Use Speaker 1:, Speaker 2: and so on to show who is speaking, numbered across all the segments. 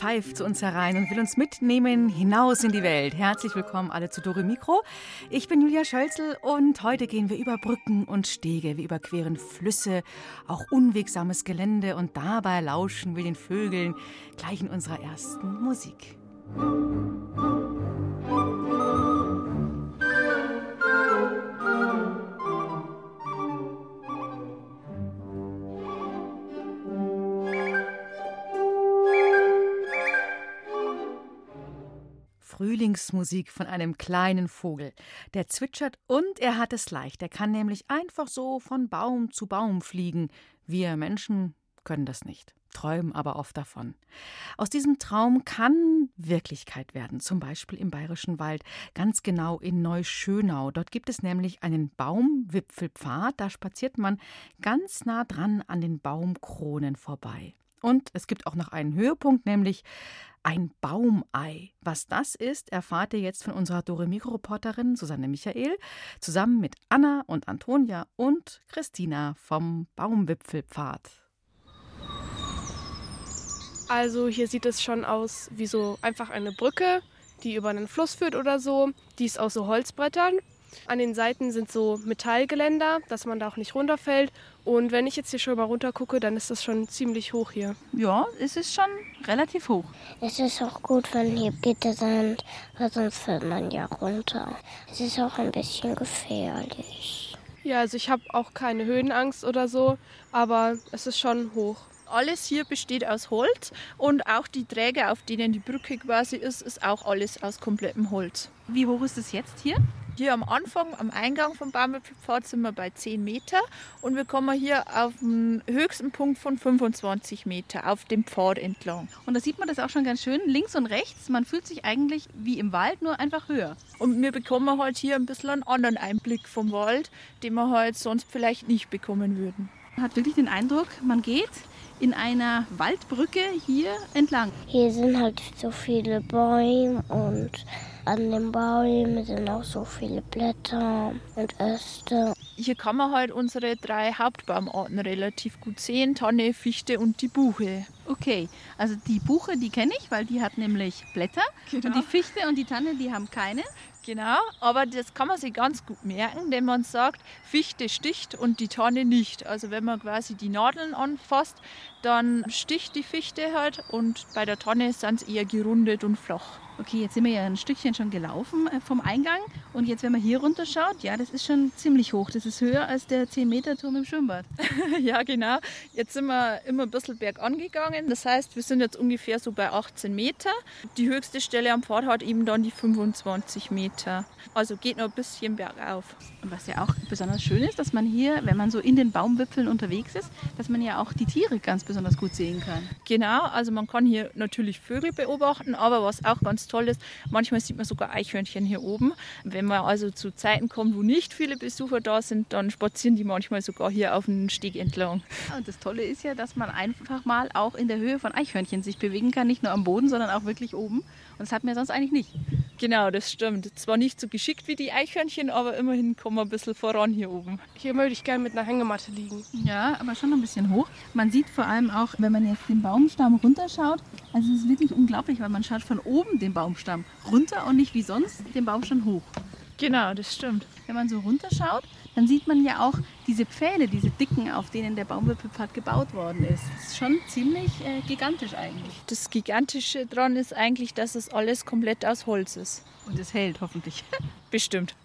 Speaker 1: Pfeift zu uns herein und will uns mitnehmen hinaus in die Welt. Herzlich willkommen alle zu Dore Mikro. Ich bin Julia Schölzel und heute gehen wir über Brücken und Stege, wir überqueren Flüsse, auch unwegsames Gelände und dabei lauschen wir den Vögeln gleich in unserer ersten Musik. Frühlingsmusik von einem kleinen Vogel. Der zwitschert und er hat es leicht. Er kann nämlich einfach so von Baum zu Baum fliegen. Wir Menschen können das nicht, träumen aber oft davon. Aus diesem Traum kann Wirklichkeit werden, zum Beispiel im Bayerischen Wald, ganz genau in Neuschönau. Dort gibt es nämlich einen Baumwipfelpfad, da spaziert man ganz nah dran an den Baumkronen vorbei. Und es gibt auch noch einen Höhepunkt, nämlich ein Baumei. Was das ist, erfahrt ihr jetzt von unserer Dore-Mikro-Reporterin Susanne Michael zusammen mit Anna und Antonia und Christina vom Baumwipfelpfad.
Speaker 2: Also hier sieht es schon aus wie so einfach eine Brücke, die über einen Fluss führt oder so. Die ist aus so Holzbrettern. An den Seiten sind so Metallgeländer, dass man da auch nicht runterfällt. Und wenn ich jetzt hier schon mal runter gucke, dann ist das schon ziemlich hoch hier.
Speaker 1: Ja, es ist schon relativ hoch.
Speaker 3: Es ist auch gut, wenn hier Gitter sind, weil sonst fällt man ja runter. Es ist auch ein bisschen gefährlich.
Speaker 2: Ja, also ich habe auch keine Höhenangst oder so, aber es ist schon hoch.
Speaker 4: Alles hier besteht aus Holz und auch die Träger, auf denen die Brücke quasi ist, ist auch alles aus komplettem Holz.
Speaker 1: Wie hoch ist es jetzt hier?
Speaker 4: Hier am Anfang, am Eingang vom Baumwipfelpfad sind wir bei 10 Meter und wir kommen hier auf den höchsten Punkt von 25 Meter auf dem Pfad entlang.
Speaker 1: Und da sieht man das auch schon ganz schön, links und rechts. Man fühlt sich eigentlich wie im Wald, nur einfach höher.
Speaker 4: Und wir bekommen halt hier ein bisschen einen anderen Einblick vom Wald, den wir halt sonst vielleicht nicht bekommen würden.
Speaker 1: Man hat wirklich den Eindruck, man geht in einer Waldbrücke hier entlang.
Speaker 3: Hier sind halt so viele Bäume und an den Bäumen sind auch so viele Blätter und Äste.
Speaker 4: Hier kann man halt unsere drei Hauptbaumarten relativ gut sehen: Tanne, Fichte und die Buche.
Speaker 1: Okay, also die Buche, die kenne ich, weil die hat nämlich Blätter.
Speaker 4: Genau.
Speaker 1: Und die Fichte und die Tanne, die haben keine.
Speaker 4: Genau, aber das kann man sich ganz gut merken, wenn man sagt, Fichte sticht und die Tanne nicht. Also wenn man quasi die Nadeln anfasst, dann sticht die Fichte halt und bei der Tanne sind sie eher gerundet und flach.
Speaker 1: Okay, jetzt sind wir ja ein Stückchen schon gelaufen äh, vom Eingang. Und jetzt, wenn man hier runter schaut, ja, das ist schon ziemlich hoch. Das ist höher als der 10-Meter-Turm im Schwimmbad.
Speaker 4: ja, genau. Jetzt sind wir immer ein bisschen bergan gegangen. Das heißt, wir sind jetzt ungefähr so bei 18 Meter. Die höchste Stelle am Pfad hat eben dann die 25 Meter. Also geht noch ein bisschen bergauf.
Speaker 1: Und was ja auch besonders schön ist, dass man hier, wenn man so in den Baumwipfeln unterwegs ist, dass man ja auch die Tiere ganz besonders gut sehen kann.
Speaker 4: Genau, also man kann hier natürlich Vögel beobachten, aber was auch ganz toll ist, manchmal sieht man sogar Eichhörnchen hier oben. Wenn man also zu Zeiten kommt, wo nicht viele Besucher da sind, dann spazieren die manchmal sogar hier auf den Steg entlang.
Speaker 1: Ja, und das Tolle ist ja, dass man einfach mal auch in der Höhe von Eichhörnchen sich bewegen kann, nicht nur am Boden, sondern auch wirklich oben. Und das hat man ja sonst eigentlich nicht.
Speaker 4: Genau, das stimmt. Zwar nicht so geschickt wie die Eichhörnchen, aber immerhin kommen wir ein bisschen voran hier oben.
Speaker 2: Hier möchte ich gerne mit einer Hängematte liegen.
Speaker 1: Ja, aber schon noch ein bisschen hoch. Man sieht vor allem auch, wenn man jetzt den Baumstamm runterschaut, also es ist wirklich unglaublich, weil man schaut von oben den Baumstamm runter und nicht wie sonst den Baumstamm hoch.
Speaker 4: Genau, das stimmt.
Speaker 1: Wenn man so runterschaut, dann sieht man ja auch diese Pfähle, diese dicken, auf denen der Baumwipfelpfad gebaut worden ist. Das ist schon ziemlich äh, gigantisch eigentlich.
Speaker 4: Das Gigantische dran ist eigentlich, dass es alles komplett aus Holz ist.
Speaker 1: Und es hält hoffentlich.
Speaker 4: Bestimmt.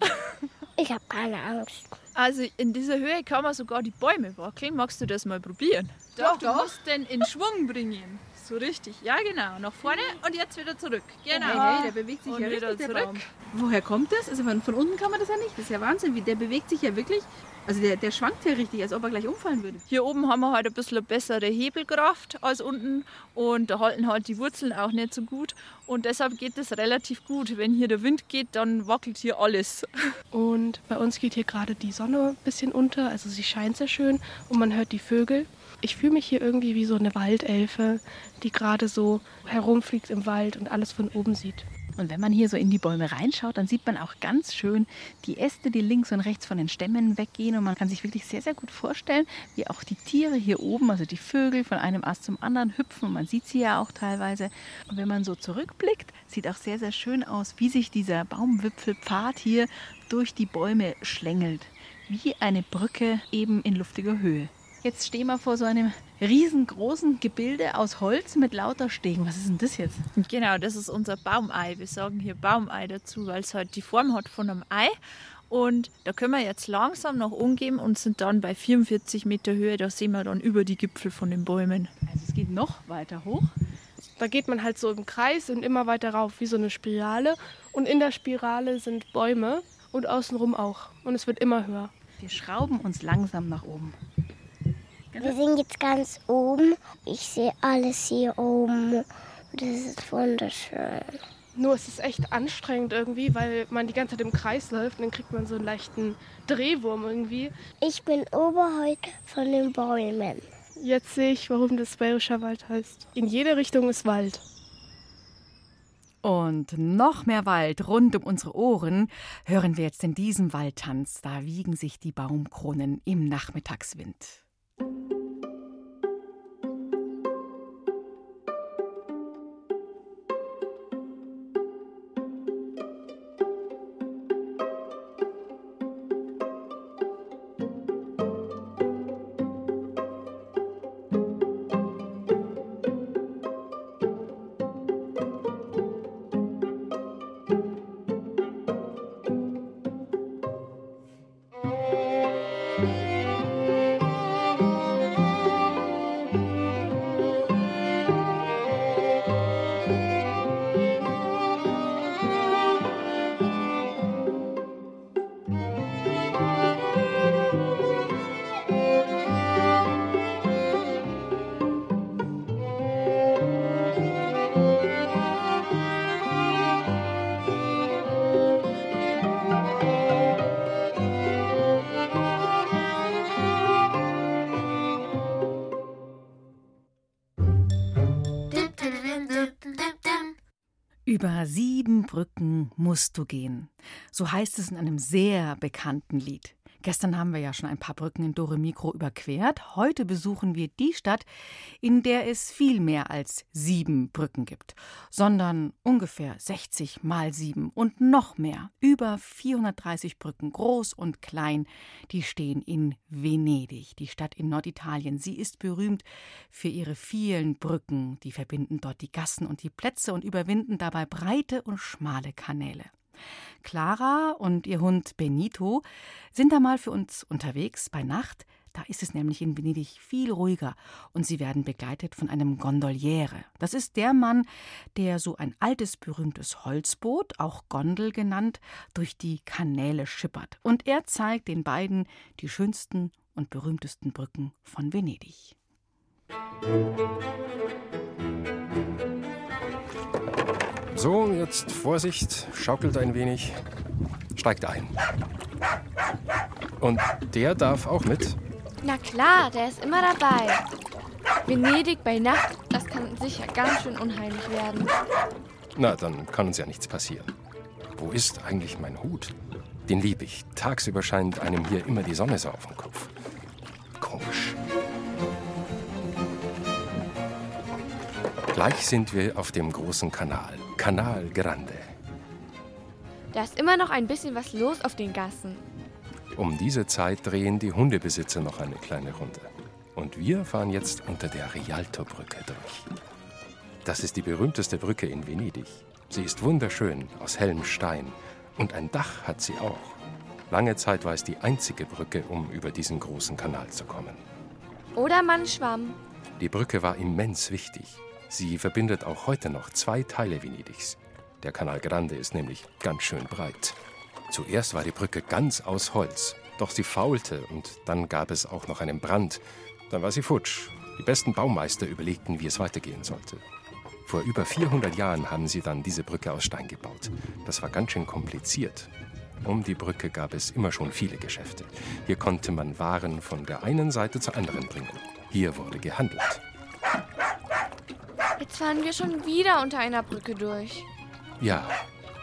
Speaker 3: Ich habe keine Angst.
Speaker 4: Also in dieser Höhe kann man sogar die Bäume wackeln. Magst du das mal probieren? Doch, du musst den in Schwung bringen. So richtig, ja genau. Nach vorne und jetzt wieder zurück. Genau.
Speaker 5: Hey, hey, der bewegt sich
Speaker 4: und
Speaker 5: ja
Speaker 4: wieder
Speaker 5: richtig, der
Speaker 4: zurück.
Speaker 5: Baum. Woher kommt das? Also von, von unten kann man das ja nicht. Das ist ja Wahnsinn. Wie, der bewegt sich ja wirklich. Also der, der schwankt ja richtig, als ob er gleich umfallen würde.
Speaker 4: Hier oben haben wir halt ein bisschen bessere Hebelkraft als unten und da halten halt die Wurzeln auch nicht so gut und deshalb geht es relativ gut. Wenn hier der Wind geht, dann wackelt hier alles.
Speaker 2: Und bei uns geht hier gerade die Sonne ein bisschen unter, also sie scheint sehr schön und man hört die Vögel. Ich fühle mich hier irgendwie wie so eine Waldelfe, die gerade so herumfliegt im Wald und alles von oben sieht.
Speaker 5: Und wenn man hier so in die Bäume reinschaut, dann sieht man auch ganz schön die Äste, die links und rechts von den Stämmen weggehen. Und man kann sich wirklich sehr, sehr gut vorstellen, wie auch die Tiere hier oben, also die Vögel, von einem Ast zum anderen hüpfen. Und man sieht sie ja auch teilweise. Und wenn man so zurückblickt, sieht auch sehr, sehr schön aus, wie sich dieser Baumwipfelpfad hier durch die Bäume schlängelt. Wie eine Brücke eben in luftiger Höhe. Jetzt stehen wir vor so einem riesengroßen Gebilde aus Holz mit lauter Stegen. Was ist denn das jetzt?
Speaker 4: Genau, das ist unser Baumei. Wir sagen hier Baumei dazu, weil es halt die Form hat von einem Ei. Und da können wir jetzt langsam noch umgehen und sind dann bei 44 Meter Höhe. Da sehen wir dann über die Gipfel von den Bäumen.
Speaker 5: Also es geht noch weiter hoch.
Speaker 2: Da geht man halt so im Kreis und immer weiter rauf, wie so eine Spirale. Und in der Spirale sind Bäume und außenrum auch. Und es wird immer höher.
Speaker 5: Wir schrauben uns langsam nach oben.
Speaker 3: Wir sind jetzt ganz oben. Ich sehe alles hier oben. Das ist wunderschön.
Speaker 2: Nur es ist echt anstrengend irgendwie, weil man die ganze Zeit im Kreis läuft und dann kriegt man so einen leichten Drehwurm irgendwie.
Speaker 3: Ich bin oberhalb von den Bäumen.
Speaker 2: Jetzt sehe ich, warum das Bayerischer Wald heißt. In jede Richtung ist Wald.
Speaker 1: Und noch mehr Wald rund um unsere Ohren hören wir jetzt in diesem Waldtanz. Da wiegen sich die Baumkronen im Nachmittagswind. Über sieben Brücken musst du gehen. So heißt es in einem sehr bekannten Lied. Gestern haben wir ja schon ein paar Brücken in Dore Mikro überquert. Heute besuchen wir die Stadt, in der es viel mehr als sieben Brücken gibt, sondern ungefähr 60 mal sieben und noch mehr. Über 430 Brücken, groß und klein, die stehen in Venedig, die Stadt in Norditalien. Sie ist berühmt für ihre vielen Brücken, die verbinden dort die Gassen und die Plätze und überwinden dabei breite und schmale Kanäle. Clara und ihr Hund Benito sind da mal für uns unterwegs bei Nacht. Da ist es nämlich in Venedig viel ruhiger und sie werden begleitet von einem Gondoliere. Das ist der Mann, der so ein altes, berühmtes Holzboot, auch Gondel genannt, durch die Kanäle schippert. Und er zeigt den beiden die schönsten und berühmtesten Brücken von Venedig.
Speaker 6: So, jetzt Vorsicht, schaukelt ein wenig, steigt ein. Und der darf auch mit.
Speaker 7: Na klar, der ist immer dabei. Venedig bei Nacht, das kann sicher ganz schön unheimlich werden.
Speaker 6: Na, dann kann uns ja nichts passieren. Wo ist eigentlich mein Hut? Den lieb ich. Tagsüber scheint einem hier immer die Sonne so auf dem Kopf. Gleich sind wir auf dem großen Kanal. Canal Grande.
Speaker 7: Da ist immer noch ein bisschen was los auf den Gassen.
Speaker 6: Um diese Zeit drehen die Hundebesitzer noch eine kleine Runde. Und wir fahren jetzt unter der Rialto-Brücke durch. Das ist die berühmteste Brücke in Venedig. Sie ist wunderschön, aus hellem Stein. Und ein Dach hat sie auch. Lange Zeit war es die einzige Brücke, um über diesen großen Kanal zu kommen.
Speaker 7: Oder man schwamm.
Speaker 6: Die Brücke war immens wichtig. Sie verbindet auch heute noch zwei Teile Venedigs. Der Canal Grande ist nämlich ganz schön breit. Zuerst war die Brücke ganz aus Holz, doch sie faulte und dann gab es auch noch einen Brand. Dann war sie futsch. Die besten Baumeister überlegten, wie es weitergehen sollte. Vor über 400 Jahren haben sie dann diese Brücke aus Stein gebaut. Das war ganz schön kompliziert. Um die Brücke gab es immer schon viele Geschäfte. Hier konnte man Waren von der einen Seite zur anderen bringen. Hier wurde gehandelt.
Speaker 7: Jetzt fahren wir schon wieder unter einer Brücke durch.
Speaker 6: Ja,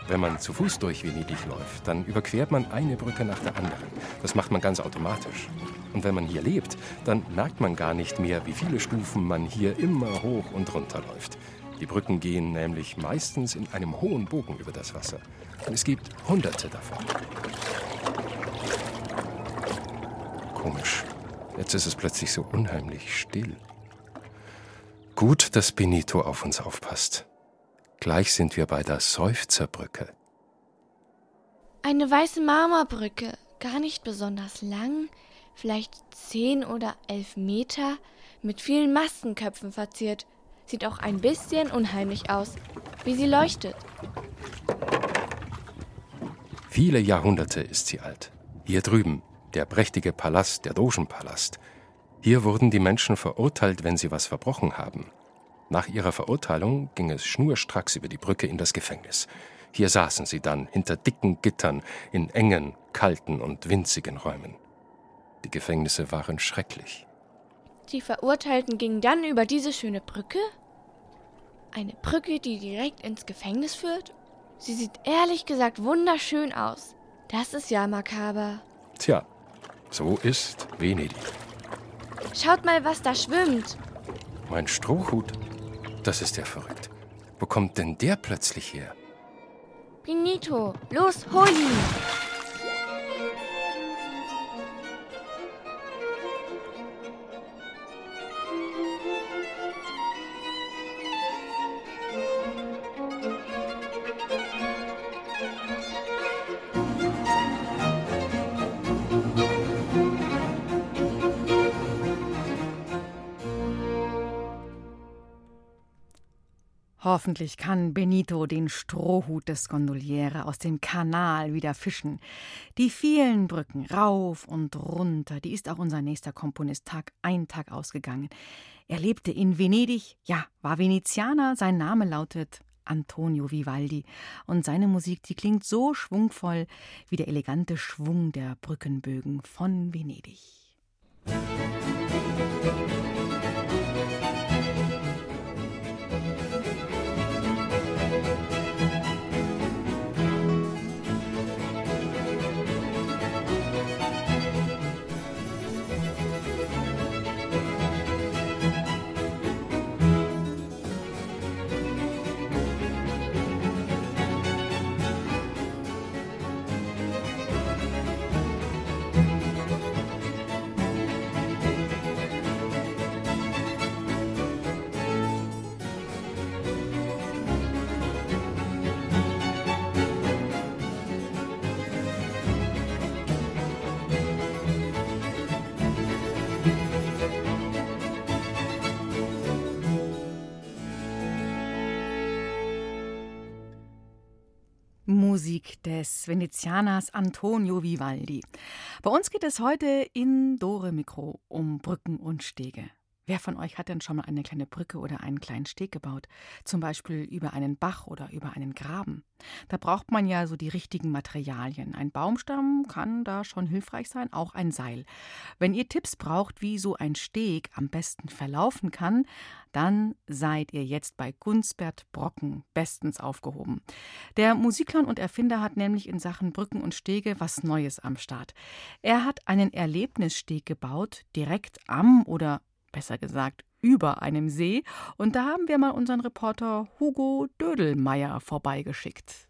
Speaker 6: wenn man zu Fuß durch Venedig läuft, dann überquert man eine Brücke nach der anderen. Das macht man ganz automatisch. Und wenn man hier lebt, dann merkt man gar nicht mehr, wie viele Stufen man hier immer hoch und runter läuft. Die Brücken gehen nämlich meistens in einem hohen Bogen über das Wasser. Und es gibt hunderte davon. Komisch. Jetzt ist es plötzlich so unheimlich still. Gut, dass Benito auf uns aufpasst. Gleich sind wir bei der Seufzerbrücke.
Speaker 7: Eine weiße Marmorbrücke, gar nicht besonders lang, vielleicht zehn oder elf Meter, mit vielen Maskenköpfen verziert. Sieht auch ein bisschen unheimlich aus, wie sie leuchtet.
Speaker 6: Viele Jahrhunderte ist sie alt. Hier drüben, der prächtige Palast, der Dogenpalast. Hier wurden die Menschen verurteilt, wenn sie was verbrochen haben. Nach ihrer Verurteilung ging es schnurstracks über die Brücke in das Gefängnis. Hier saßen sie dann hinter dicken Gittern in engen, kalten und winzigen Räumen. Die Gefängnisse waren schrecklich.
Speaker 7: Die Verurteilten gingen dann über diese schöne Brücke? Eine Brücke, die direkt ins Gefängnis führt? Sie sieht ehrlich gesagt wunderschön aus. Das ist ja makaber.
Speaker 6: Tja, so ist Venedig.
Speaker 7: Schaut mal, was da schwimmt.
Speaker 6: Mein Strohhut. Das ist ja verrückt. Wo kommt denn der plötzlich her?
Speaker 7: Benito, los, hol ihn!
Speaker 1: Hoffentlich kann Benito den Strohhut des Gondoliere aus dem Kanal wieder fischen. Die vielen Brücken rauf und runter, die ist auch unser nächster Komponist Tag ein Tag ausgegangen. Er lebte in Venedig, ja, war Venezianer, sein Name lautet Antonio Vivaldi. Und seine Musik, die klingt so schwungvoll wie der elegante Schwung der Brückenbögen von Venedig. Musik Musik des Venezianers Antonio Vivaldi. Bei uns geht es heute in Dore Mikro um Brücken und Stege. Wer von euch hat denn schon mal eine kleine Brücke oder einen kleinen Steg gebaut? Zum Beispiel über einen Bach oder über einen Graben. Da braucht man ja so die richtigen Materialien. Ein Baumstamm kann da schon hilfreich sein, auch ein Seil. Wenn ihr Tipps braucht, wie so ein Steg am besten verlaufen kann, dann seid ihr jetzt bei Gunsbert Brocken bestens aufgehoben. Der Musiklern und Erfinder hat nämlich in Sachen Brücken und Stege was Neues am Start. Er hat einen Erlebnissteg gebaut, direkt am oder besser gesagt über einem See. Und da haben wir mal unseren Reporter Hugo Dödelmeier vorbeigeschickt.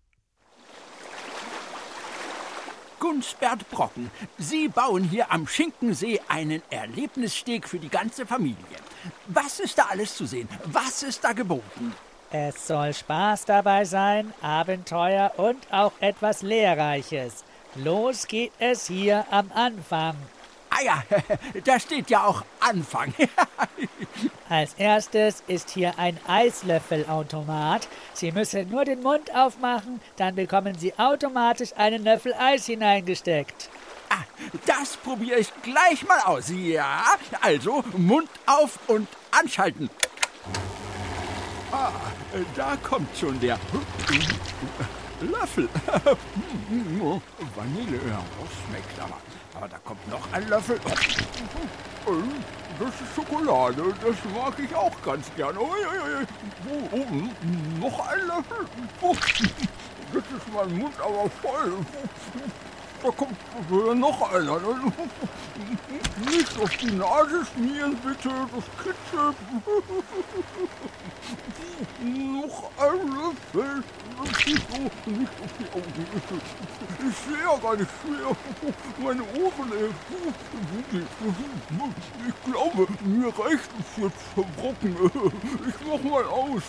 Speaker 8: Gunsbert Brocken, Sie bauen hier am Schinkensee einen Erlebnissteg für die ganze Familie. Was ist da alles zu sehen? Was ist da geboten?
Speaker 9: Es soll Spaß dabei sein, Abenteuer und auch etwas Lehrreiches. Los geht es hier am Anfang.
Speaker 10: Ah ja, da steht ja auch Anfang.
Speaker 9: Als erstes ist hier ein Eislöffelautomat. Sie müssen nur den Mund aufmachen, dann bekommen Sie automatisch einen Löffel Eis hineingesteckt.
Speaker 10: Ah, das probiere ich gleich mal aus. Ja, also Mund auf und anschalten. Ah, da kommt schon der Löffel. Vanille, ja, das schmeckt aber. Aber da kommt noch ein Löffel. Das ist Schokolade, das mag ich auch ganz gern. Oh, oh, oh, noch ein Löffel. Jetzt ist mein Mund aber voll. Da kommt noch einer. Nicht auf die Nase schmieren, bitte. Das kitzelt. noch ein Löffel. Nicht auf die Augen. Ich sehe ja gar nicht schwer. Meine Ohren. Ich glaube, mir reicht es jetzt verbrochen. Ich mach mal aus.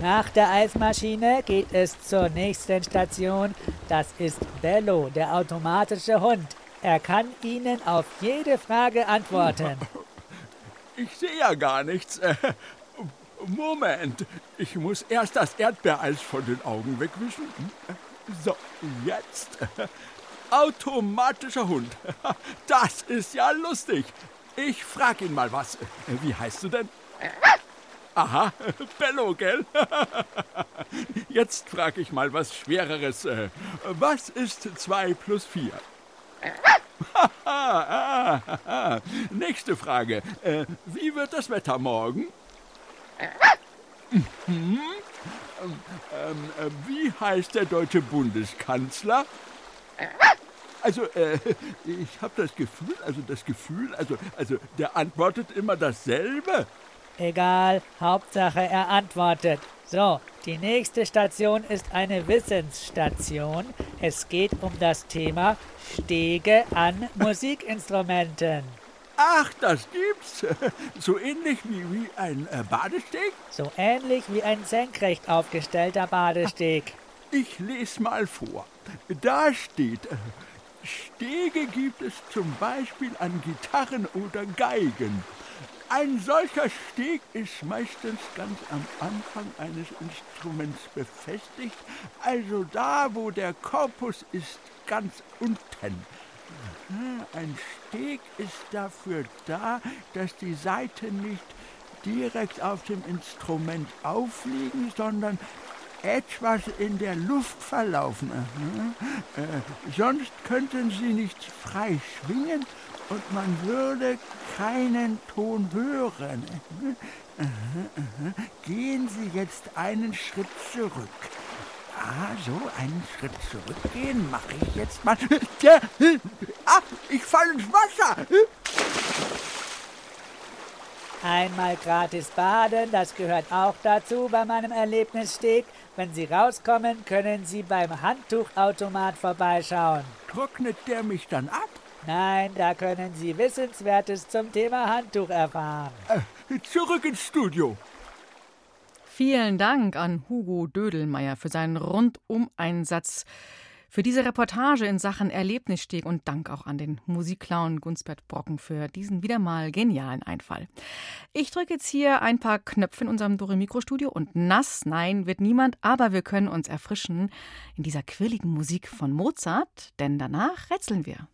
Speaker 9: Nach der Eismaschine geht es zur nächsten Station. Das ist Bello, der automatische Hund. Er kann Ihnen auf jede Frage antworten.
Speaker 10: Ich sehe ja gar nichts. Moment, ich muss erst das Erdbeereis von den Augen wegwischen. So, jetzt. Automatischer Hund. Das ist ja lustig. Ich frag ihn mal was. Wie heißt du denn? Aha, Bello, gell? Jetzt frage ich mal was Schwereres. Was ist 2 plus 4? Nächste Frage. Wie wird das Wetter morgen? Mhm. Ähm, äh, wie heißt der deutsche Bundeskanzler? Also, äh, ich habe das Gefühl, also das Gefühl, also, also der antwortet immer dasselbe.
Speaker 9: Egal, Hauptsache er antwortet. So, die nächste Station ist eine Wissensstation. Es geht um das Thema Stege an Musikinstrumenten.
Speaker 10: Ach, das gibt's. So ähnlich wie, wie ein äh, Badesteg?
Speaker 9: So ähnlich wie ein senkrecht aufgestellter Badesteg.
Speaker 10: Ich lese mal vor. Da steht, äh, Stege gibt es zum Beispiel an Gitarren oder Geigen. Ein solcher Steg ist meistens ganz am Anfang eines Instruments befestigt, also da, wo der Korpus ist, ganz unten. Ein Steg ist dafür da, dass die Saiten nicht direkt auf dem Instrument aufliegen, sondern etwas in der Luft verlaufen. Äh, sonst könnten sie nicht frei schwingen und man würde keinen Ton hören. Gehen Sie jetzt einen Schritt zurück. Ah, so einen Schritt zurückgehen mache ich jetzt mal. Ah, ich falle ins Wasser.
Speaker 9: Einmal gratis baden, das gehört auch dazu bei meinem Erlebnissteg. Wenn Sie rauskommen, können Sie beim Handtuchautomat vorbeischauen.
Speaker 10: Trocknet der mich dann ab?
Speaker 9: Nein, da können Sie Wissenswertes zum Thema Handtuch erfahren.
Speaker 10: Äh, zurück ins Studio.
Speaker 1: Vielen Dank an Hugo Dödelmeier für seinen Rundum-Einsatz für diese Reportage in Sachen Erlebnissteg und Dank auch an den Musikclown Gunsbert Brocken für diesen wieder mal genialen Einfall. Ich drücke jetzt hier ein paar Knöpfe in unserem Doremikro-Studio und nass, nein, wird niemand, aber wir können uns erfrischen in dieser quirligen Musik von Mozart, denn danach rätseln wir.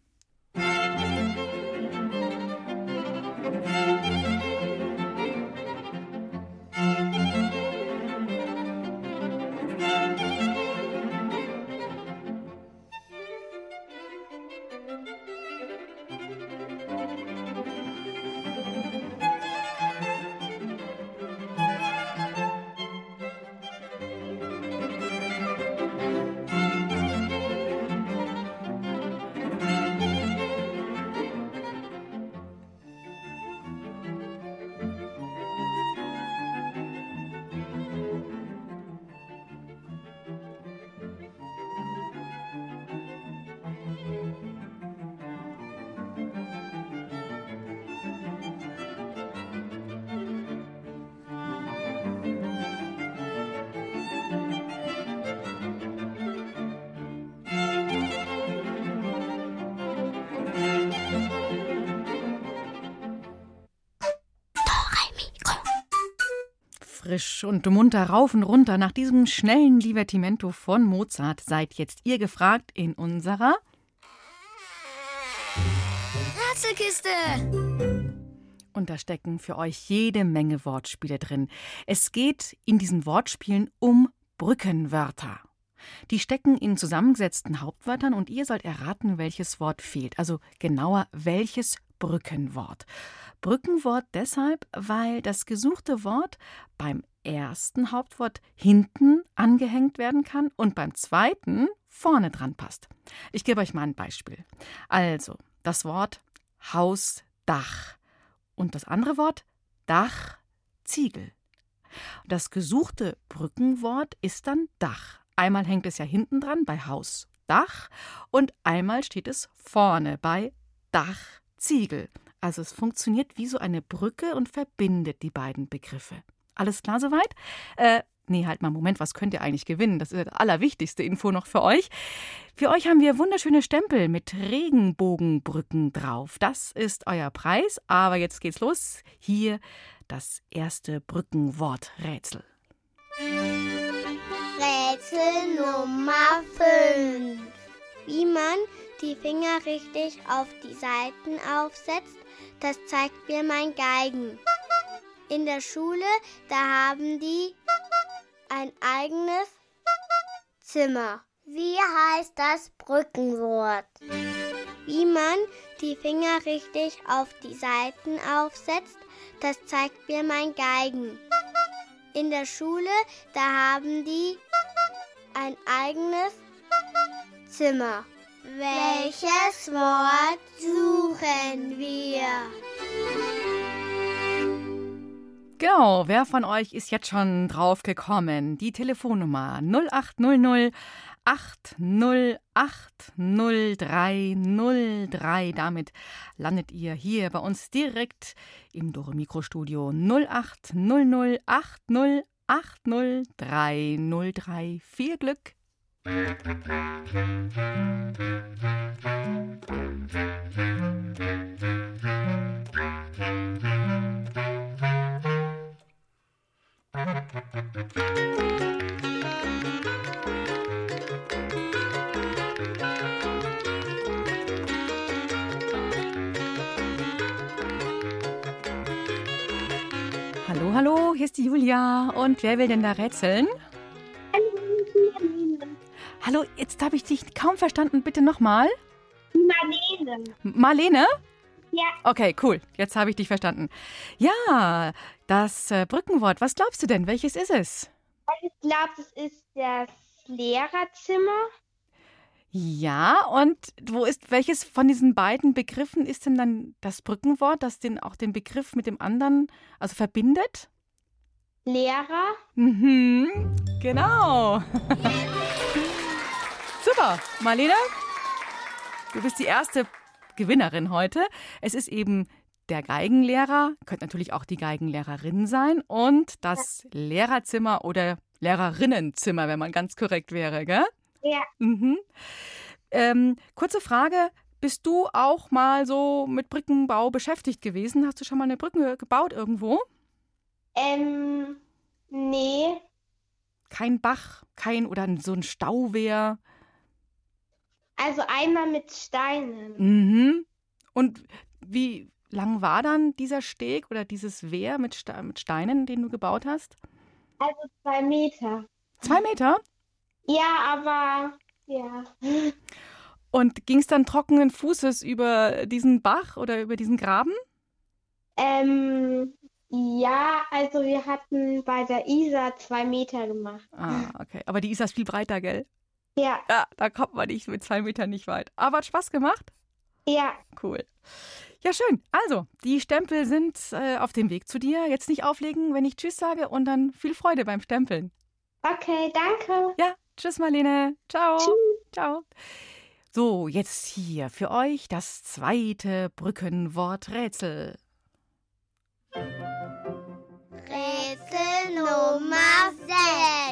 Speaker 1: Frisch und munter rauf und runter nach diesem schnellen Divertimento von Mozart seid jetzt ihr gefragt in unserer
Speaker 10: Rätselkiste.
Speaker 1: Und da stecken für euch jede Menge Wortspiele drin. Es geht in diesen Wortspielen um Brückenwörter. Die stecken in zusammengesetzten Hauptwörtern und ihr sollt erraten, welches Wort fehlt. Also genauer, welches Brückenwort. Brückenwort deshalb, weil das gesuchte Wort beim ersten Hauptwort hinten angehängt werden kann und beim zweiten vorne dran passt. Ich gebe euch mal ein Beispiel. Also, das Wort Hausdach und das andere Wort Dach, Ziegel. Das gesuchte Brückenwort ist dann Dach. Einmal hängt es ja hinten dran bei Haus, Dach und einmal steht es vorne bei Dach, Ziegel. Also es funktioniert wie so eine Brücke und verbindet die beiden Begriffe. Alles klar soweit? Äh, nee, halt mal, Moment, was könnt ihr eigentlich gewinnen? Das ist das allerwichtigste Info noch für euch. Für euch haben wir wunderschöne Stempel mit Regenbogenbrücken drauf. Das ist euer Preis, aber jetzt geht's los. Hier das erste Brückenworträtsel.
Speaker 3: Rätsel Nummer 5. Wie man die Finger richtig auf die Seiten aufsetzt, das zeigt mir mein Geigen. In der Schule, da haben die ein eigenes Zimmer. Wie heißt das Brückenwort? Wie man die Finger richtig auf die Seiten aufsetzt, das zeigt mir mein Geigen. In der Schule, da haben die ein eigenes Zimmer. Welches Wort suchen wir?
Speaker 1: Genau, wer von euch ist jetzt schon drauf gekommen? Die Telefonnummer 0800 8080303. Damit landet ihr hier bei uns direkt im Dore Mikrostudio 0800 8080303. Viel Glück! Hallo, hallo, hier ist die Julia. Und wer will denn da rätseln? Hallo, jetzt habe ich dich kaum verstanden. Bitte nochmal.
Speaker 11: Marlene.
Speaker 1: Marlene?
Speaker 11: Ja.
Speaker 1: Okay, cool. Jetzt habe ich dich verstanden. Ja, das äh, Brückenwort. Was glaubst du denn? Welches ist es?
Speaker 11: Ich glaube, es ist das Lehrerzimmer.
Speaker 1: Ja, und wo ist welches von diesen beiden Begriffen ist denn dann das Brückenwort, das den auch den Begriff mit dem anderen also verbindet?
Speaker 11: Lehrer.
Speaker 1: Mhm, genau. Super, Marlene, du bist die erste Gewinnerin heute. Es ist eben der Geigenlehrer, könnte natürlich auch die Geigenlehrerin sein und das Lehrerzimmer oder Lehrerinnenzimmer, wenn man ganz korrekt wäre, gell?
Speaker 11: Ja.
Speaker 1: Mhm. Ähm, kurze Frage. Bist du auch mal so mit Brückenbau beschäftigt gewesen? Hast du schon mal eine Brücke gebaut irgendwo?
Speaker 11: Ähm, nee.
Speaker 1: Kein Bach, kein oder so ein Stauwehr?
Speaker 11: Also einmal mit Steinen.
Speaker 1: Mhm. Und wie lang war dann dieser Steg oder dieses Wehr mit, Ste mit Steinen, den du gebaut hast?
Speaker 11: Also zwei Meter.
Speaker 1: Zwei Meter?
Speaker 11: Ja, aber ja.
Speaker 1: Und ging es dann trockenen Fußes über diesen Bach oder über diesen Graben?
Speaker 11: Ähm, ja, also wir hatten bei der Isar zwei Meter gemacht.
Speaker 1: Ah, okay. Aber die Isar ist viel breiter, gell?
Speaker 11: Ja.
Speaker 1: Ja, da kommt man nicht mit zwei Metern nicht weit. Aber hat Spaß gemacht?
Speaker 11: Ja.
Speaker 1: Cool. Ja, schön. Also, die Stempel sind äh, auf dem Weg zu dir. Jetzt nicht auflegen, wenn ich Tschüss sage und dann viel Freude beim Stempeln.
Speaker 11: Okay, danke.
Speaker 1: Ja, tschüss, Marlene. Ciao.
Speaker 11: Tschüss.
Speaker 1: Ciao. So, jetzt hier für euch das zweite Brückenworträtsel.
Speaker 3: Rätsel Nummer 6.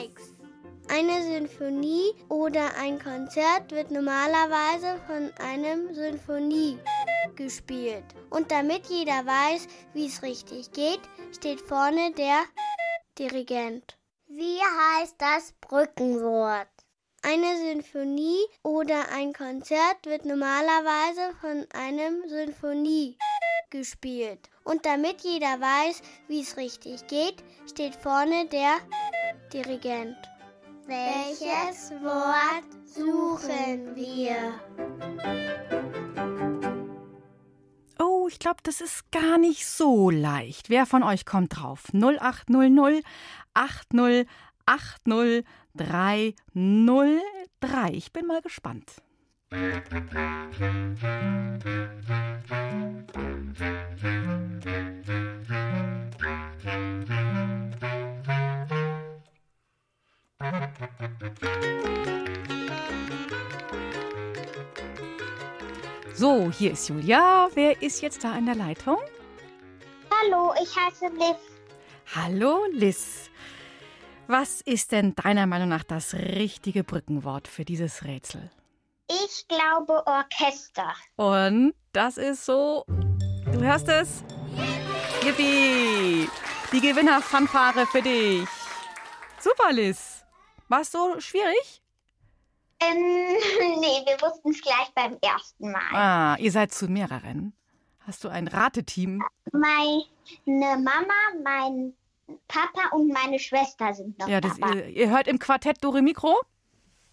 Speaker 3: Eine Sinfonie oder ein Konzert wird normalerweise von einem Sinfonie gespielt. Und damit jeder weiß, wie es richtig geht, steht vorne der Dirigent. Wie heißt das Brückenwort? Eine Sinfonie oder ein Konzert wird normalerweise von einem Sinfonie gespielt. Und damit jeder weiß, wie es richtig geht, steht vorne der Dirigent. Welches Wort suchen wir?
Speaker 1: Oh, ich glaube, das ist gar nicht so leicht. Wer von euch kommt drauf? 0800 80 80 303. Ich bin mal gespannt. So, hier ist Julia. Wer ist jetzt da in der Leitung?
Speaker 11: Hallo, ich heiße Liv.
Speaker 1: Hallo, Liz. Was ist denn deiner Meinung nach das richtige Brückenwort für dieses Rätsel?
Speaker 11: Ich glaube Orchester.
Speaker 1: Und das ist so. Du hörst es? Yippie! Die Gewinnerfanfare für dich. Super, Liz. War es so schwierig?
Speaker 11: Ähm, nee, wir wussten es gleich beim ersten Mal.
Speaker 1: Ah, ihr seid zu mehreren. Hast du ein Rateteam?
Speaker 11: Meine Mama, mein Papa und meine Schwester sind noch
Speaker 1: Ja, das,
Speaker 11: dabei.
Speaker 1: ihr, ihr hört im Quartett Dore Mikro?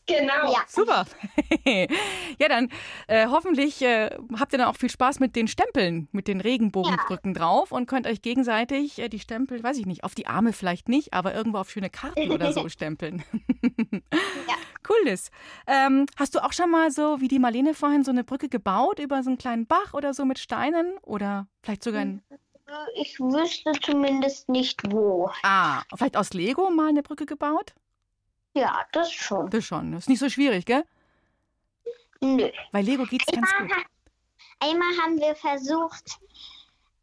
Speaker 11: Genau. Ja.
Speaker 1: Super. ja, dann äh, hoffentlich äh, habt ihr dann auch viel Spaß mit den Stempeln, mit den Regenbogenbrücken drauf und könnt euch gegenseitig äh, die Stempel, weiß ich nicht, auf die Arme vielleicht nicht, aber irgendwo auf schöne Karten oder so stempeln.
Speaker 11: Ja.
Speaker 1: Cool, Liz. Ähm, hast du auch schon mal so, wie die Marlene vorhin, so eine Brücke gebaut über so einen kleinen Bach oder so mit Steinen? Oder vielleicht sogar ein.
Speaker 11: Ich wüsste zumindest nicht wo.
Speaker 1: Ah, vielleicht aus Lego mal eine Brücke gebaut?
Speaker 11: Ja, das schon.
Speaker 1: Das schon. Das ist nicht so schwierig, gell?
Speaker 11: Nö.
Speaker 1: Bei Lego geht's ganz
Speaker 11: Einmal,
Speaker 1: gut.
Speaker 11: ha- einmal haben wir versucht,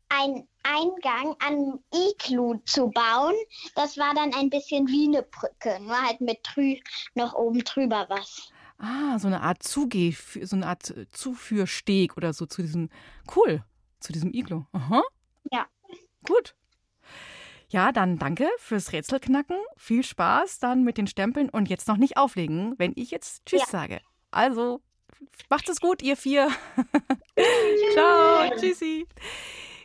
Speaker 11: einen Eingang an Iglu zu bauen. Das war dann ein bisschen wie eine Brücke, nur halt mit drü noch oben drüber was.
Speaker 1: Ah, so eine Art Zugeh, so eine Art äh, Zuführsteg oder so zu diesem. Cool. Zu diesem Iglo. Aha.
Speaker 11: Ja.
Speaker 1: Gut. Ja, dann danke fürs Rätselknacken. Viel Spaß dann mit den Stempeln und jetzt noch nicht auflegen, wenn ich jetzt Tschüss
Speaker 11: Ja.
Speaker 1: sage. Also, macht es gut, ihr vier. Ciao, tschüssi.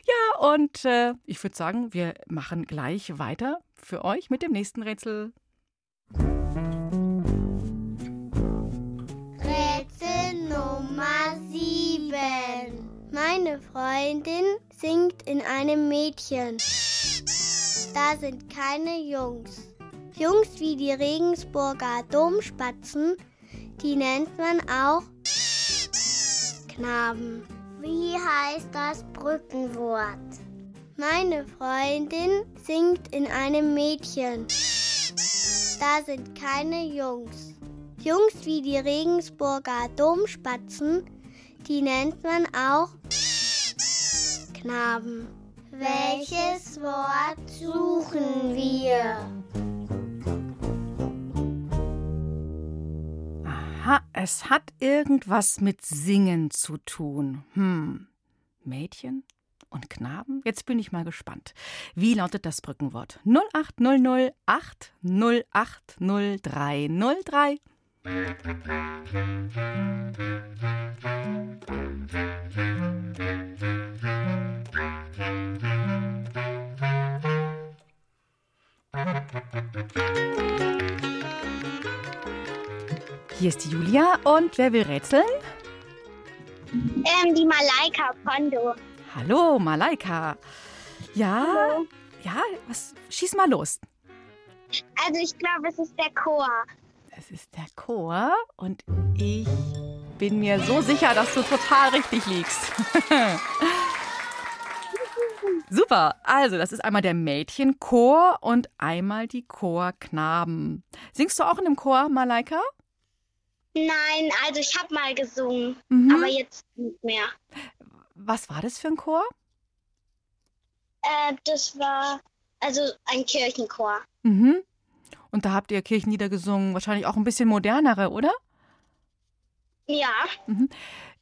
Speaker 1: Ja, und äh, ich würde sagen, wir machen gleich weiter für euch mit dem nächsten Rätsel.
Speaker 3: Rätsel Nummer 7. Meine Freundin singt in einem Mädchen. Da sind keine Jungs. Jungs wie die Regensburger Domspatzen, die nennt man auch Knaben. Wie heißt das Brückenwort? Meine Freundin singt in einem Mädchen. Da sind keine Jungs. Jungs wie die Regensburger Domspatzen, die nennt man auch Knaben. Welches Wort suchen wir?
Speaker 1: Aha, es hat irgendwas mit Singen zu tun. Hm. Mädchen und Knaben? Jetzt bin ich mal gespannt. Wie lautet das Brückenwort? 0800 8080303. Hier ist die Julia und wer will rätseln?
Speaker 11: Ähm, die Malaika Kondo.
Speaker 1: Hallo, Malaika. Ja,
Speaker 11: Hallo.
Speaker 1: ja, was? Schieß mal los.
Speaker 11: Also ich glaube, es ist der Chor.
Speaker 1: Es ist der Chor und ich bin mir so sicher, dass du total richtig liegst. Super, also das ist einmal der Mädchenchor und einmal die Chorknaben. Singst du auch in einem Chor, Malaika?
Speaker 11: Nein, also ich habe mal gesungen,
Speaker 1: Mhm.
Speaker 11: aber jetzt nicht mehr.
Speaker 1: Was war das für ein Chor?
Speaker 11: Äh, das war also ein Kirchenchor.
Speaker 1: Mhm. Und da habt ihr Kirchenlieder gesungen, wahrscheinlich auch ein bisschen modernere, oder?
Speaker 11: Ja,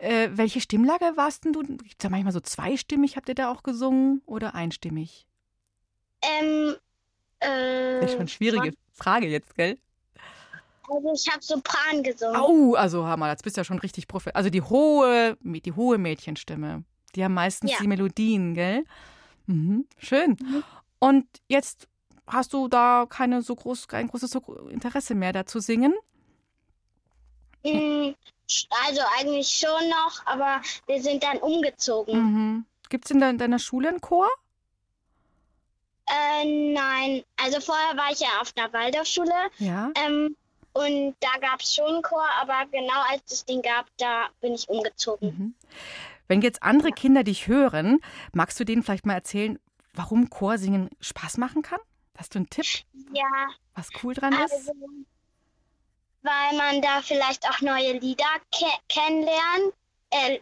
Speaker 1: Äh, welche Stimmlage warst denn du? Gibt ja manchmal so zweistimmig, habt ihr da auch gesungen oder einstimmig?
Speaker 11: ähm, Äh,
Speaker 1: Das ist schon eine schwierige Frage jetzt, gell?
Speaker 11: Also ich habe Sopran gesungen.
Speaker 1: Au, also mal, jetzt bist du ja schon richtig Profi. Also die hohe, die hohe Mädchenstimme, die haben meistens
Speaker 11: Ja.
Speaker 1: die Melodien, gell? Mhm, schön. Und jetzt hast du da keine so groß, kein großes Interesse mehr, da zu singen?
Speaker 11: Mm, Also eigentlich schon noch, aber wir sind dann umgezogen.
Speaker 1: Mhm. Gibt es in dein- deiner Schule einen Chor?
Speaker 11: Äh, nein, also vorher war ich ja auf einer Waldorfschule
Speaker 1: Ja.
Speaker 11: ähm, und da gab es schon einen Chor, aber genau als es den gab, da bin ich umgezogen.
Speaker 1: Mhm. Wenn jetzt andere Kinder dich hören, magst du denen vielleicht mal erzählen, warum Chorsingen Spaß machen kann? Hast du einen Tipp,
Speaker 11: Ja,
Speaker 1: was cool dran ist?
Speaker 11: Weil man da vielleicht auch neue Lieder ke kennenlernt, äh,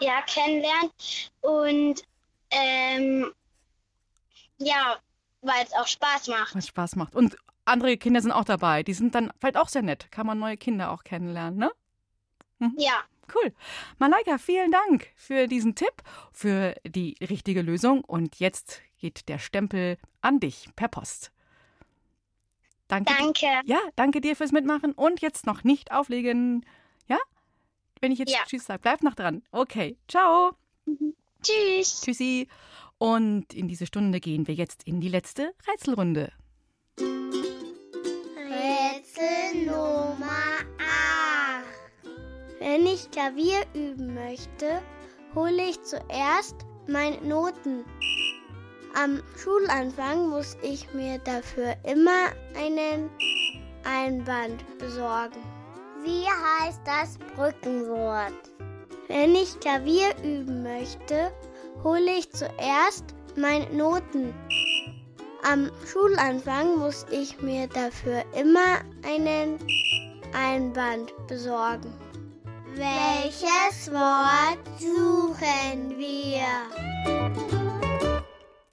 Speaker 11: ja, kennenlernt und ähm, ja, weil es auch Spaß macht.
Speaker 1: Was Spaß macht. Und andere Kinder sind auch dabei. Die sind dann vielleicht auch sehr nett. Kann man neue Kinder auch kennenlernen, ne?
Speaker 11: Ja,
Speaker 1: Cool. Malaika, vielen Dank für diesen Tipp, für die richtige Lösung. Und jetzt geht der Stempel an dich per Post. Danke.
Speaker 11: danke.
Speaker 1: Ja, danke dir fürs Mitmachen. Und jetzt noch nicht auflegen. Ja? Wenn ich jetzt
Speaker 11: Ja.
Speaker 1: Tschüss sage, bleib noch dran. Okay. Ciao.
Speaker 11: Tschüss.
Speaker 1: Tschüssi. Und in diese Stunde gehen wir jetzt in die letzte Rätselrunde.
Speaker 3: Rätsel Nummer 8. Wenn ich Klavier üben möchte, hole ich zuerst meine Noten. Am Schulanfang muss ich mir dafür immer einen Einband besorgen. Wie heißt das Brückenwort? Wenn ich Klavier üben möchte, hole ich zuerst meine Noten. Am Schulanfang muss ich mir dafür immer einen Einband besorgen. Welches Wort suchen wir?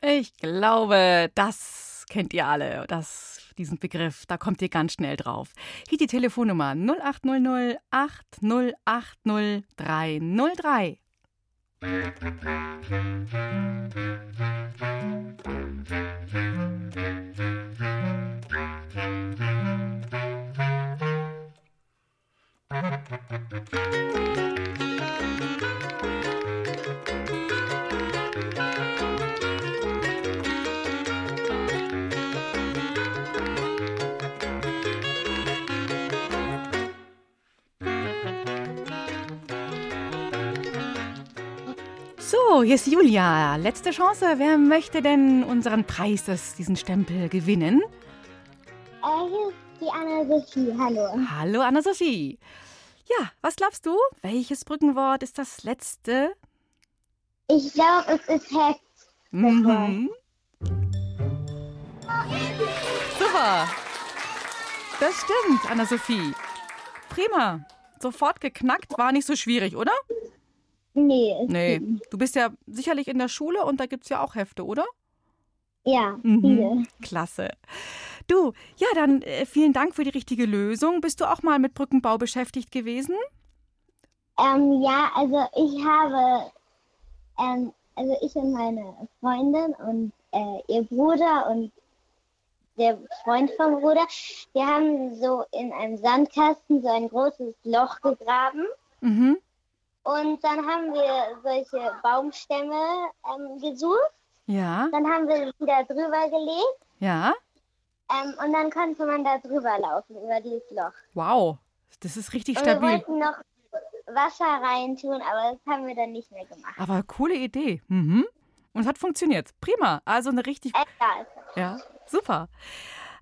Speaker 1: Ich glaube, das kennt ihr alle, das, diesen Begriff. Da kommt ihr ganz schnell drauf. Hier die Telefonnummer 0800 8080 303. hier ist Julia. Letzte Chance. Wer möchte denn unseren Preis, das, diesen Stempel gewinnen?
Speaker 11: Äh, die Anna-Sophie. Hallo.
Speaker 1: Hallo, Anna-Sophie. Ja, was glaubst du? Welches Brückenwort ist das letzte?
Speaker 11: Ich glaube, es ist Hex.
Speaker 1: Mhm. Super. Das stimmt, Anna-Sophie. Prima. Sofort geknackt, war nicht so schwierig, oder?
Speaker 11: Nee.
Speaker 1: Nee. Du bist ja sicherlich in der Schule und da gibt es ja auch Hefte, oder?
Speaker 11: Ja,
Speaker 1: Mhm.
Speaker 11: viele.
Speaker 1: Klasse. Du, ja, dann äh, vielen Dank für die richtige Lösung. Bist du auch mal mit Brückenbau beschäftigt gewesen?
Speaker 11: Ähm, ja, also ich habe, ähm, also ich und meine Freundin und äh, ihr Bruder und der Freund vom Bruder, wir haben so in einem Sandkasten so ein großes Loch gegraben
Speaker 1: Mhm.
Speaker 11: Und dann haben wir solche Baumstämme ähm, gesucht.
Speaker 1: Ja,
Speaker 11: Dann haben wir die da drüber gelegt
Speaker 1: ja.
Speaker 11: ähm, und dann konnte man da drüber laufen über dieses Loch.
Speaker 1: Wow. Das ist richtig
Speaker 11: Und wir
Speaker 1: stabil.
Speaker 11: wollten noch Wasser reintun, aber das haben wir dann nicht mehr gemacht.
Speaker 1: Aber coole Idee. Mhm. Und es hat funktioniert. Prima. Also eine richtig
Speaker 11: Egal.
Speaker 1: Ja, super.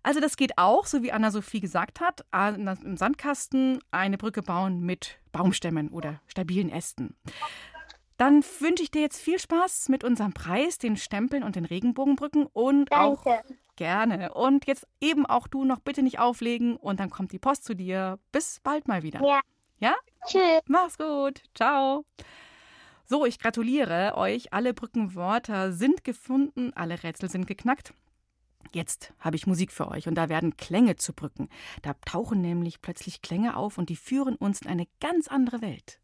Speaker 1: Also das geht auch, so wie Anna-Sophie gesagt hat, im Sandkasten eine Brücke bauen mit Baumstämmen oder stabilen Ästen. Dann wünsche ich dir jetzt viel Spaß mit unserem Preis, den Stempeln und den Regenbogenbrücken und auch
Speaker 11: Danke.
Speaker 1: gerne. Und jetzt eben auch du noch bitte nicht auflegen und dann kommt die Post zu dir. Bis bald mal wieder.
Speaker 11: Ja.
Speaker 1: Ja?
Speaker 11: Tschüss.
Speaker 1: Mach's gut. Ciao. So, ich gratuliere euch. Alle Brückenwörter sind gefunden, alle Rätsel sind geknackt. Jetzt habe ich Musik für euch und da werden Klänge zu Brücken. Da tauchen nämlich plötzlich Klänge auf und die führen uns in eine ganz andere Welt.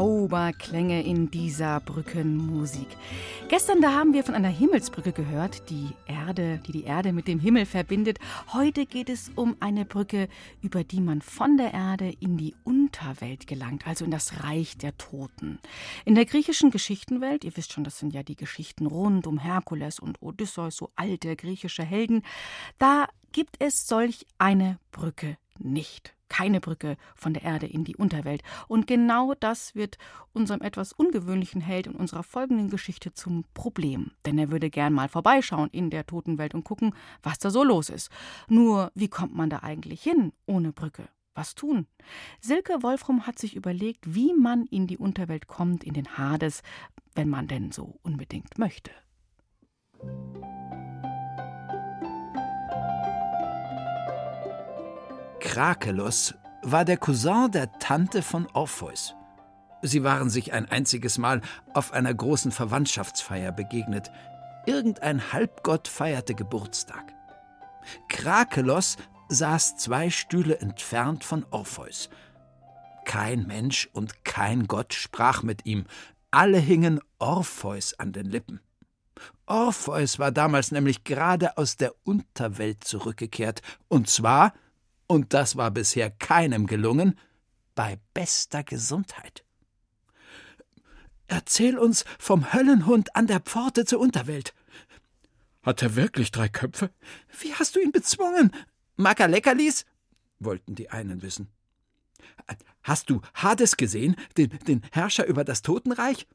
Speaker 1: Zauberklänge in dieser Brückenmusik. Gestern, da haben wir von einer Himmelsbrücke gehört, die Erde, die die Erde mit dem Himmel verbindet. Heute geht es um eine Brücke, über die man von der Erde in die Unterwelt gelangt, also in das Reich der Toten. In der griechischen Geschichtenwelt, ihr wisst schon, das sind ja die Geschichten rund um Herkules und Odysseus, so alte griechische Helden, da gibt es solch eine Brücke nicht keine Brücke von der Erde in die Unterwelt. Und genau das wird unserem etwas ungewöhnlichen Held in unserer folgenden Geschichte zum Problem. Denn er würde gern mal vorbeischauen in der Totenwelt und gucken, was da so los ist. Nur, wie kommt man da eigentlich hin ohne Brücke? Was tun? Silke Wolfram hat sich überlegt, wie man in die Unterwelt kommt, in den Hades, wenn man denn so unbedingt möchte.
Speaker 10: Krakelos war der Cousin der Tante von Orpheus. Sie waren sich ein einziges Mal auf einer großen Verwandtschaftsfeier begegnet. Irgendein Halbgott feierte Geburtstag. Krakelos saß zwei Stühle entfernt von Orpheus. Kein Mensch und kein Gott sprach mit ihm, alle hingen Orpheus an den Lippen. Orpheus war damals nämlich gerade aus der Unterwelt zurückgekehrt, und zwar und das war bisher keinem gelungen, bei bester Gesundheit. Erzähl uns vom Höllenhund an der Pforte zur Unterwelt.
Speaker 8: Hat er wirklich drei Köpfe?
Speaker 10: Wie hast du ihn bezwungen? Mag er Leckerlis? wollten die einen wissen. Hast du Hades gesehen, den, den Herrscher über das Totenreich?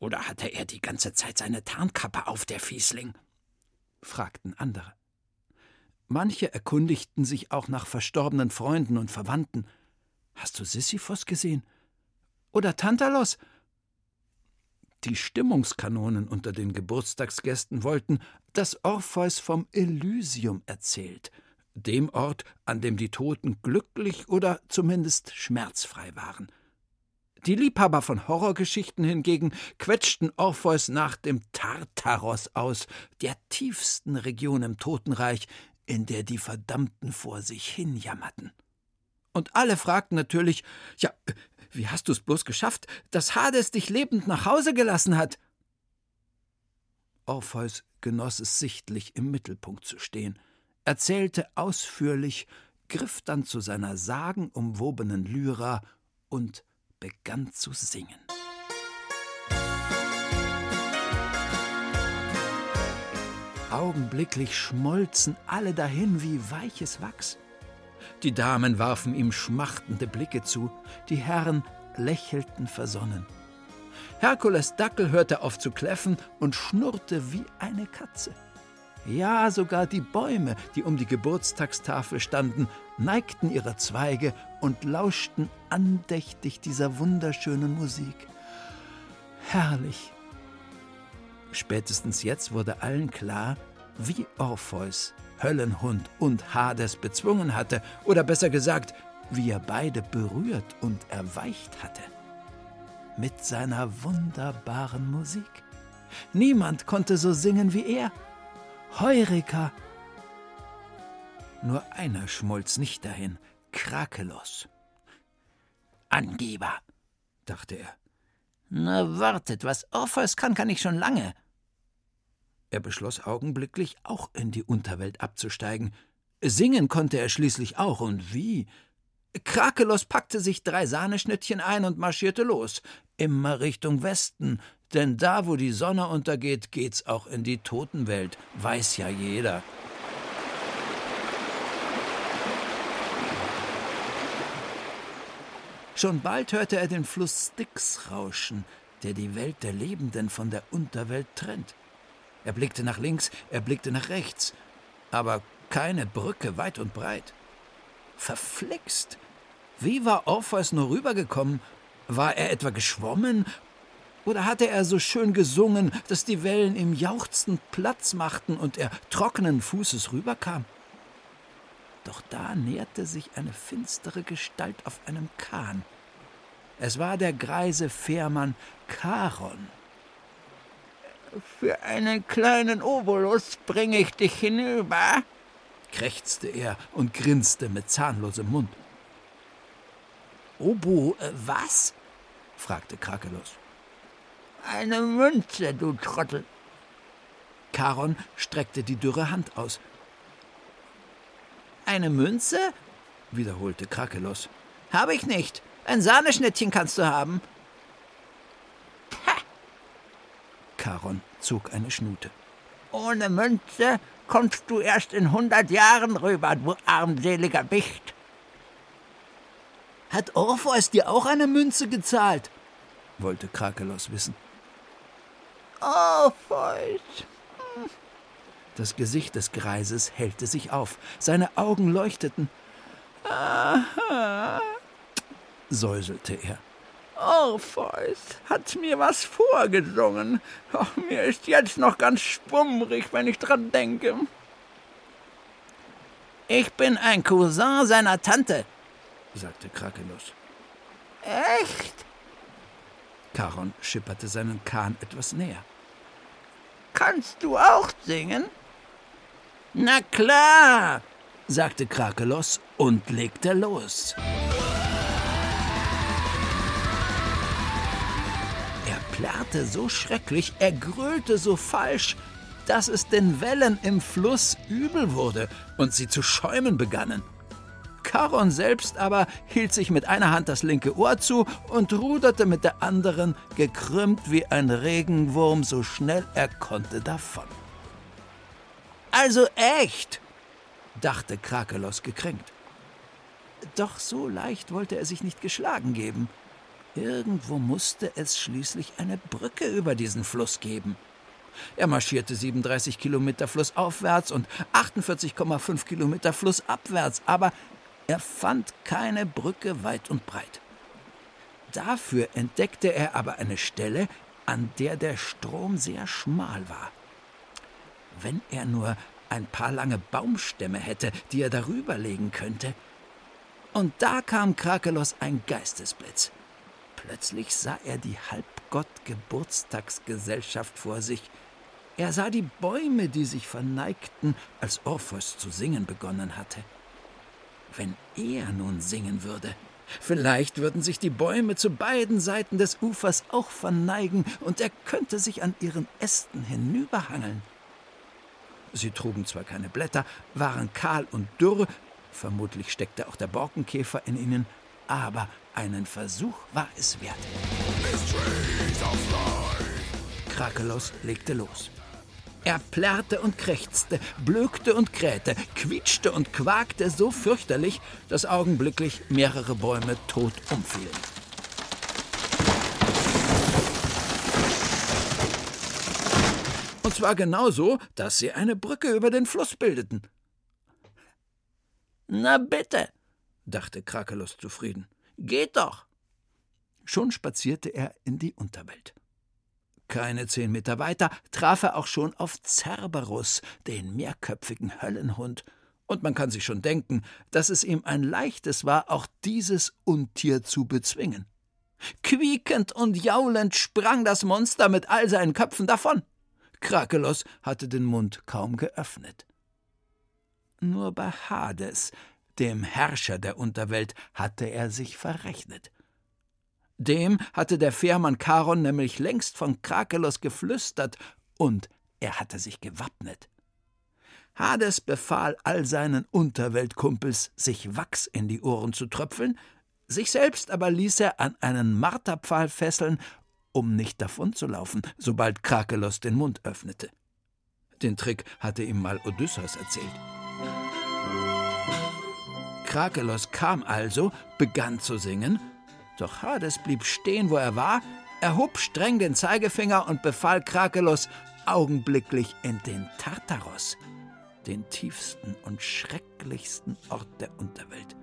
Speaker 10: Oder hatte er die ganze Zeit seine Tarnkappe auf, der Fiesling? fragten andere. Manche erkundigten sich auch nach verstorbenen Freunden und Verwandten. Hast du Sisyphos gesehen? Oder Tantalos? Die Stimmungskanonen unter den Geburtstagsgästen wollten, dass Orpheus vom Elysium erzählt, dem Ort, an dem die Toten glücklich oder zumindest schmerzfrei waren. Die Liebhaber von Horrorgeschichten hingegen quetschten Orpheus nach dem Tartaros aus, der tiefsten Region im Totenreich, in der die Verdammten vor sich hin jammerten. Und alle fragten natürlich: Ja, wie hast du es bloß geschafft, dass Hades dich lebend nach Hause gelassen hat? Orpheus genoss es sichtlich, im Mittelpunkt zu stehen, erzählte ausführlich, griff dann zu seiner sagenumwobenen Lyra und begann zu singen. Augenblicklich schmolzen alle dahin wie weiches Wachs. Die Damen warfen ihm schmachtende Blicke zu, die Herren lächelten versonnen. Herkules Dackel hörte auf zu kläffen und schnurrte wie eine Katze. Ja, sogar die Bäume, die um die Geburtstagstafel standen, neigten ihre Zweige und lauschten andächtig dieser wunderschönen Musik. Herrlich, Spätestens jetzt wurde allen klar, wie Orpheus Höllenhund und Hades bezwungen hatte, oder besser gesagt, wie er beide berührt und erweicht hatte. Mit seiner wunderbaren Musik. Niemand konnte so singen wie er. Heureka! Nur einer schmolz nicht dahin, Krakelos. Angeber, dachte er. Na, wartet, was Orpheus kann, kann ich schon lange. Er beschloss augenblicklich, auch in die Unterwelt abzusteigen. Singen konnte er schließlich auch, und wie? Krakelos packte sich drei Sahneschnittchen ein und marschierte los, immer Richtung Westen, denn da, wo die Sonne untergeht, geht's auch in die Totenwelt, weiß ja jeder. Schon bald hörte er den Fluss Styx rauschen, der die Welt der Lebenden von der Unterwelt trennt. Er blickte nach links, er blickte nach rechts, aber keine Brücke weit und breit. Verflixt! Wie war Orpheus nur rübergekommen? War er etwa geschwommen? Oder hatte er so schön gesungen, dass die Wellen ihm jauchzend Platz machten und er trockenen Fußes rüberkam? Doch da näherte sich eine finstere Gestalt auf einem Kahn. Es war der greise Fährmann Charon.
Speaker 12: Für einen kleinen Obolus bringe ich dich hinüber,
Speaker 10: krächzte er und grinste mit zahnlosem Mund. Obo, äh, was? fragte Krakelos.
Speaker 12: Eine Münze, du Trottel.
Speaker 10: Charon streckte die dürre Hand aus. Eine Münze? wiederholte Krakelos. Habe ich nicht. Ein Sahneschnittchen kannst du haben.
Speaker 12: Ha!
Speaker 10: Charon zog eine Schnute.
Speaker 12: Ohne Münze kommst du erst in hundert Jahren rüber, du armseliger Bicht.
Speaker 10: Hat Orpheus dir auch eine Münze gezahlt? wollte Krakelos wissen.
Speaker 12: Orpheus.
Speaker 10: Das Gesicht des Greises hellte sich auf. Seine Augen leuchteten.
Speaker 12: Aha,
Speaker 10: säuselte er.
Speaker 12: Orpheus hat mir was vorgesungen. Oh, mir ist jetzt noch ganz schwummrig, wenn ich dran denke.
Speaker 10: Ich bin ein Cousin seiner Tante, sagte Krakelos.
Speaker 12: Echt?
Speaker 10: Charon schipperte seinen Kahn etwas näher.
Speaker 12: Kannst du auch singen?
Speaker 10: Na klar, sagte Krakelos und legte los. Plärrte so schrecklich, er grölte so falsch, dass es den Wellen im Fluss übel wurde und sie zu schäumen begannen. Charon selbst aber hielt sich mit einer Hand das linke Ohr zu und ruderte mit der anderen, gekrümmt wie ein Regenwurm, so schnell er konnte davon. Also echt, dachte Krakelos gekränkt. Doch so leicht wollte er sich nicht geschlagen geben. Irgendwo musste es schließlich eine Brücke über diesen Fluss geben. Er marschierte 37 Kilometer flussaufwärts und 48,5 Kilometer flussabwärts, aber er fand keine Brücke weit und breit. Dafür entdeckte er aber eine Stelle, an der der Strom sehr schmal war. Wenn er nur ein paar lange Baumstämme hätte, die er darüber legen könnte. Und da kam Krakelos ein Geistesblitz. Plötzlich sah er die Halbgott-Geburtstagsgesellschaft vor sich. Er sah die Bäume, die sich verneigten, als Orpheus zu singen begonnen hatte. Wenn er nun singen würde, vielleicht würden sich die Bäume zu beiden Seiten des Ufers auch verneigen und er könnte sich an ihren Ästen hinüberhangeln. Sie trugen zwar keine Blätter, waren kahl und dürr, vermutlich steckte auch der Borkenkäfer in ihnen, aber einen Versuch war es wert. Krakelos legte los. Er plärrte und krächzte, blökte und krähte, quietschte und quakte so fürchterlich, dass augenblicklich mehrere Bäume tot umfielen. Und zwar genau so, dass sie eine Brücke über den Fluss bildeten.
Speaker 12: Na bitte,
Speaker 10: dachte Krakelos zufrieden. Geht doch. Schon spazierte er in die Unterwelt. Keine zehn Meter weiter traf er auch schon auf Cerberus, den mehrköpfigen Höllenhund, und man kann sich schon denken, dass es ihm ein leichtes war, auch dieses Untier zu bezwingen. Quiekend und jaulend sprang das Monster mit all seinen Köpfen davon. Krakelos hatte den Mund kaum geöffnet. Nur bei Hades, dem Herrscher der Unterwelt, hatte er sich verrechnet. Dem hatte der Fährmann Charon nämlich längst von Krakelos geflüstert, und er hatte sich gewappnet. Hades befahl all seinen Unterweltkumpels, sich Wachs in die Ohren zu tröpfeln, sich selbst aber ließ er an einen Marterpfahl fesseln, um nicht davonzulaufen, sobald Krakelos den Mund öffnete. Den Trick hatte ihm mal Odysseus erzählt. Krakelos kam also, begann zu singen, doch Hades blieb stehen, wo er war, erhob streng den Zeigefinger und befahl Krakelos augenblicklich in den Tartaros, den tiefsten und schrecklichsten Ort der Unterwelt,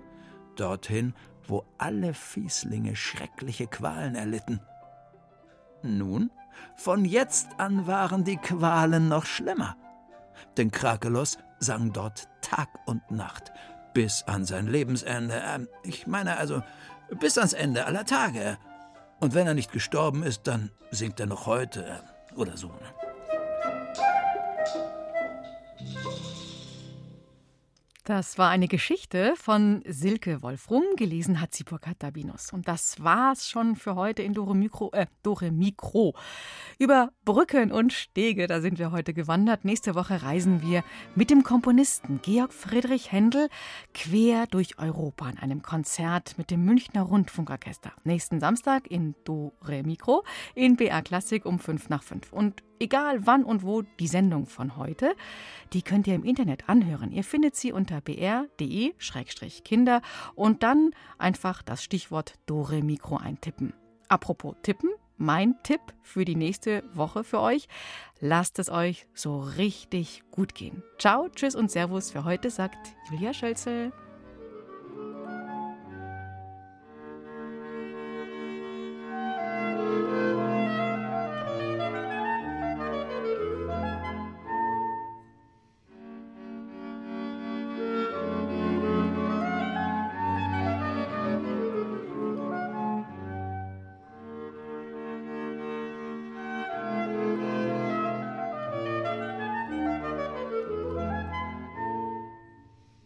Speaker 10: dorthin, wo alle Fieslinge schreckliche Qualen erlitten. Nun, von jetzt an waren die Qualen noch schlimmer, denn Krakelos sang dort Tag und Nacht, bis an sein Lebensende. Äh, ich meine also, bis ans Ende aller Tage. Und wenn er nicht gestorben ist, dann singt er noch heute äh, oder so.
Speaker 1: Das war eine Geschichte von Silke Wolfrum, gelesen hat sie Burkhard Dabinus. Und das war's schon für heute in Dore Mikro, äh, Dore Mikro. Über Brücken und Stege, da sind wir heute gewandert. Nächste Woche reisen wir mit dem Komponisten Georg Friedrich Händel quer durch Europa in einem Konzert mit dem Münchner Rundfunkorchester. Nächsten Samstag in Dore Mikro in BR Klassik um 5 nach 5. Und egal wann und wo die Sendung von heute, die könnt ihr im Internet anhören. Ihr findet sie unter br.de-kinder und dann einfach das Stichwort Dore Mikro eintippen. Apropos tippen, mein Tipp für die nächste Woche für euch. Lasst es euch so richtig gut gehen. Ciao, tschüss und Servus für heute, sagt Julia Schölzel.